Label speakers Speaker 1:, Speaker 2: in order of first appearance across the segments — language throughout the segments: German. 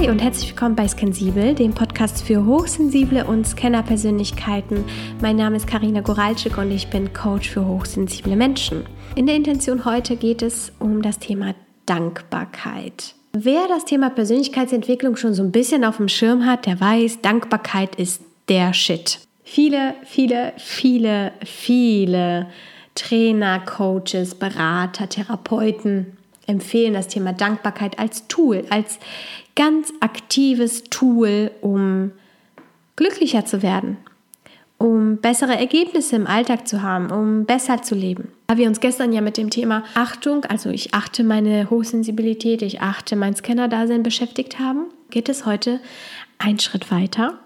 Speaker 1: Hi und herzlich willkommen bei Scansibel, dem Podcast für hochsensible und Scanner-Persönlichkeiten. Mein Name ist Karina Goralczyk und ich bin Coach für hochsensible Menschen. In der Intention heute geht es um das Thema Dankbarkeit. Wer das Thema Persönlichkeitsentwicklung schon so ein bisschen auf dem Schirm hat, der weiß, Dankbarkeit ist der Shit. Viele, viele, viele, viele Trainer, Coaches, Berater, Therapeuten empfehlen das Thema Dankbarkeit als Tool, als ganz aktives Tool, um glücklicher zu werden, um bessere Ergebnisse im Alltag zu haben, um besser zu leben. Da wir uns gestern ja mit dem Thema Achtung, also ich achte meine Hochsensibilität, ich achte mein Scanner-Dasein beschäftigt haben, geht es heute einen Schritt weiter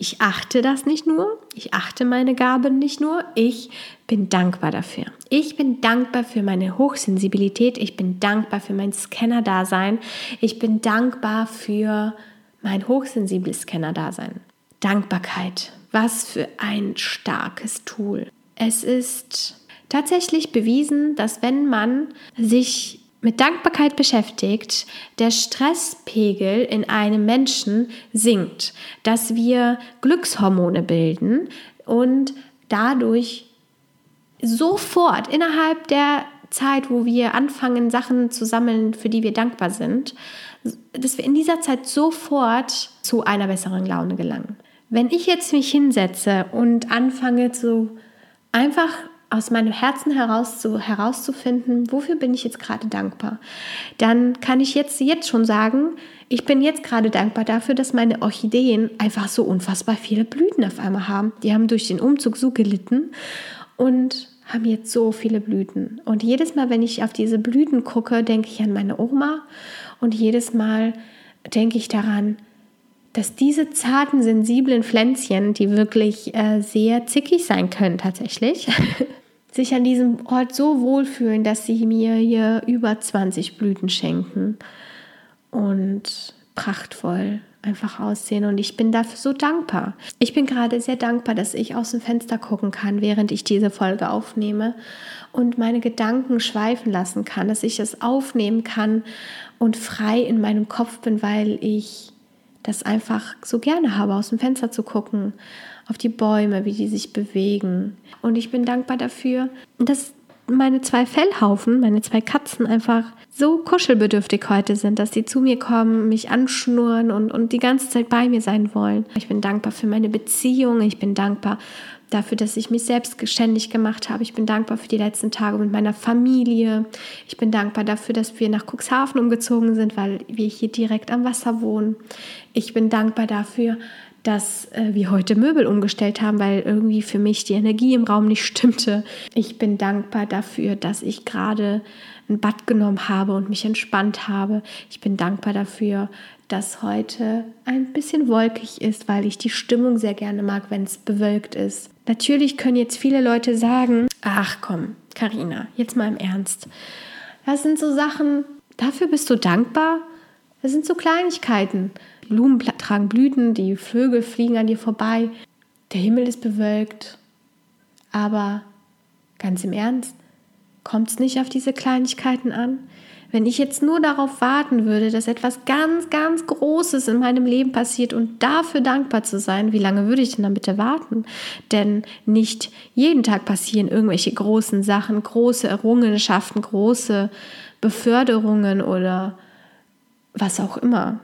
Speaker 1: ich achte das nicht nur, ich achte meine Gaben nicht nur, ich bin dankbar dafür. Ich bin dankbar für meine Hochsensibilität, ich bin dankbar für mein Scanner-Dasein, ich bin dankbar für mein hochsensibles Scanner-Dasein. Dankbarkeit, was für ein starkes Tool. Es ist tatsächlich bewiesen, dass wenn man sich mit Dankbarkeit beschäftigt, der Stresspegel in einem Menschen sinkt, dass wir Glückshormone bilden und dadurch sofort innerhalb der Zeit, wo wir anfangen, Sachen zu sammeln, für die wir dankbar sind, dass wir in dieser Zeit sofort zu einer besseren Laune gelangen. Wenn ich jetzt mich hinsetze und anfange zu einfach aus meinem Herzen heraus zu, herauszufinden, wofür bin ich jetzt gerade dankbar, dann kann ich jetzt, jetzt schon sagen, ich bin jetzt gerade dankbar dafür, dass meine Orchideen einfach so unfassbar viele Blüten auf einmal haben. Die haben durch den Umzug so gelitten und haben jetzt so viele Blüten. Und jedes Mal, wenn ich auf diese Blüten gucke, denke ich an meine Oma und jedes Mal denke ich daran, dass diese zarten, sensiblen Pflänzchen, die wirklich äh, sehr zickig sein können tatsächlich, sich an diesem Ort so wohlfühlen, dass sie mir hier über 20 Blüten schenken und prachtvoll einfach aussehen. Und ich bin dafür so dankbar. Ich bin gerade sehr dankbar, dass ich aus dem Fenster gucken kann, während ich diese Folge aufnehme und meine Gedanken schweifen lassen kann, dass ich das aufnehmen kann und frei in meinem Kopf bin, weil ich das einfach so gerne habe, aus dem Fenster zu gucken, auf die Bäume, wie die sich bewegen. Und ich bin dankbar dafür, dass meine zwei Fellhaufen, meine zwei Katzen einfach so kuschelbedürftig heute sind, dass sie zu mir kommen, mich anschnurren und, und die ganze Zeit bei mir sein wollen. Ich bin dankbar für meine Beziehung, ich bin dankbar dafür, dass ich mich selbst ständig gemacht habe. Ich bin dankbar für die letzten Tage mit meiner Familie. Ich bin dankbar dafür, dass wir nach Cuxhaven umgezogen sind, weil wir hier direkt am Wasser wohnen. Ich bin dankbar dafür, dass äh, wir heute Möbel umgestellt haben, weil irgendwie für mich die Energie im Raum nicht stimmte. Ich bin dankbar dafür, dass ich gerade ein Bad genommen habe und mich entspannt habe. Ich bin dankbar dafür, dass heute ein bisschen wolkig ist, weil ich die Stimmung sehr gerne mag, wenn es bewölkt ist. Natürlich können jetzt viele Leute sagen, ach komm, Karina, jetzt mal im Ernst. Das sind so Sachen, dafür bist du dankbar? Das sind so Kleinigkeiten. Blumen tragen Blüten, die Vögel fliegen an dir vorbei, der Himmel ist bewölkt. Aber ganz im Ernst, kommt es nicht auf diese Kleinigkeiten an? Wenn ich jetzt nur darauf warten würde, dass etwas ganz, ganz Großes in meinem Leben passiert und dafür dankbar zu sein, wie lange würde ich denn dann bitte warten? Denn nicht jeden Tag passieren irgendwelche großen Sachen, große Errungenschaften, große Beförderungen oder was auch immer.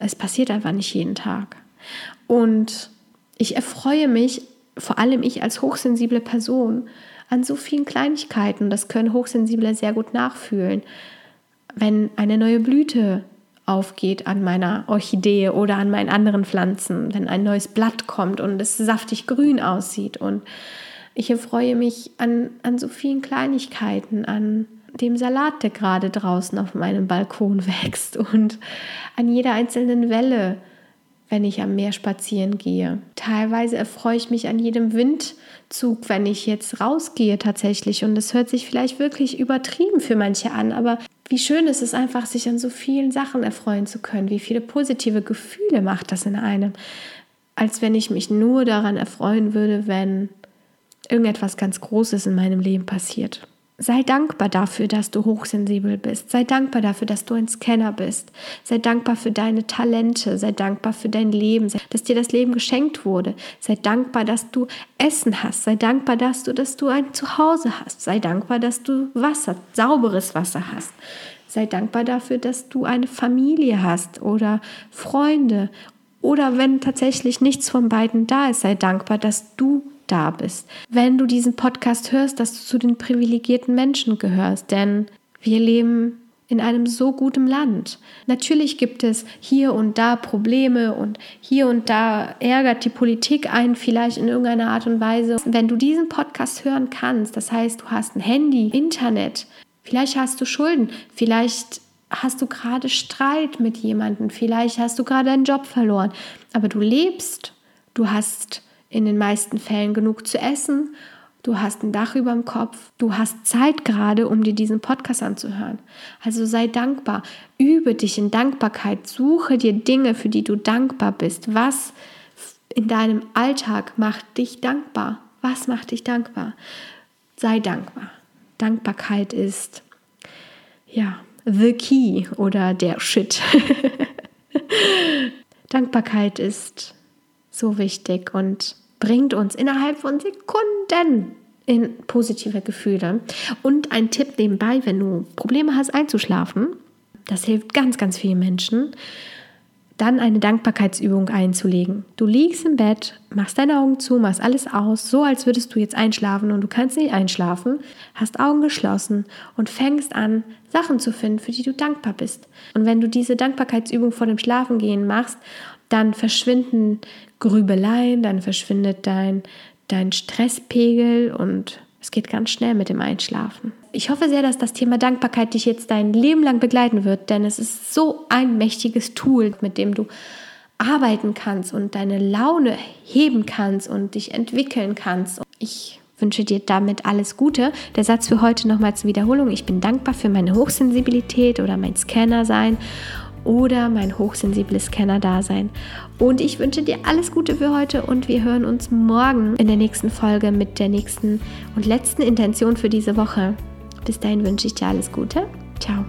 Speaker 1: Es passiert einfach nicht jeden Tag. Und ich erfreue mich, vor allem ich als hochsensible Person, an so vielen Kleinigkeiten. Das können Hochsensible sehr gut nachfühlen. Wenn eine neue Blüte aufgeht an meiner Orchidee oder an meinen anderen Pflanzen, wenn ein neues Blatt kommt und es saftig grün aussieht. Und ich erfreue mich an, an so vielen Kleinigkeiten, an dem Salat, der gerade draußen auf meinem Balkon wächst und an jeder einzelnen Welle, wenn ich am Meer spazieren gehe. Teilweise erfreue ich mich an jedem Windzug, wenn ich jetzt rausgehe tatsächlich. Und das hört sich vielleicht wirklich übertrieben für manche an, aber wie schön ist es einfach, sich an so vielen Sachen erfreuen zu können. Wie viele positive Gefühle macht das in einem, als wenn ich mich nur daran erfreuen würde, wenn irgendetwas ganz Großes in meinem Leben passiert Sei dankbar dafür, dass du hochsensibel bist. Sei dankbar dafür, dass du ein Scanner bist. Sei dankbar für deine Talente. Sei dankbar für dein Leben, dass dir das Leben geschenkt wurde. Sei dankbar, dass du Essen hast. Sei dankbar, dass du, dass du ein Zuhause hast. Sei dankbar, dass du Wasser, sauberes Wasser hast. Sei dankbar dafür, dass du eine Familie hast oder Freunde. Oder wenn tatsächlich nichts von beiden da ist, sei dankbar, dass du da bist. Wenn du diesen Podcast hörst, dass du zu den privilegierten Menschen gehörst, denn wir leben in einem so guten Land. Natürlich gibt es hier und da Probleme und hier und da ärgert die Politik einen vielleicht in irgendeiner Art und Weise. Wenn du diesen Podcast hören kannst, das heißt, du hast ein Handy, Internet, vielleicht hast du Schulden, vielleicht hast du gerade Streit mit jemandem, vielleicht hast du gerade einen Job verloren, aber du lebst, du hast in den meisten Fällen genug zu essen, du hast ein Dach über dem Kopf, du hast Zeit gerade, um dir diesen Podcast anzuhören. Also sei dankbar, übe dich in Dankbarkeit, suche dir Dinge, für die du dankbar bist. Was in deinem Alltag macht dich dankbar? Was macht dich dankbar? Sei dankbar. Dankbarkeit ist ja the key oder der Shit. Dankbarkeit ist so wichtig und bringt uns innerhalb von Sekunden in positive Gefühle. Und ein Tipp nebenbei, wenn du Probleme hast einzuschlafen, das hilft ganz, ganz vielen Menschen, dann eine Dankbarkeitsübung einzulegen. Du liegst im Bett, machst deine Augen zu, machst alles aus, so als würdest du jetzt einschlafen und du kannst nicht einschlafen, hast Augen geschlossen und fängst an, Sachen zu finden, für die du dankbar bist. Und wenn du diese Dankbarkeitsübung vor dem Schlafengehen machst, dann verschwinden Grübeleien, dann verschwindet dein, dein Stresspegel und es geht ganz schnell mit dem Einschlafen. Ich hoffe sehr, dass das Thema Dankbarkeit dich jetzt dein Leben lang begleiten wird, denn es ist so ein mächtiges Tool, mit dem du arbeiten kannst und deine Laune heben kannst und dich entwickeln kannst. Ich wünsche dir damit alles Gute. Der Satz für heute nochmal zur Wiederholung. Ich bin dankbar für meine Hochsensibilität oder mein Scanner sein oder mein hochsensibles Scanner-Dasein. Und ich wünsche dir alles Gute für heute und wir hören uns morgen in der nächsten Folge mit der nächsten und letzten Intention für diese Woche. Bis dahin wünsche ich dir alles Gute. Ciao.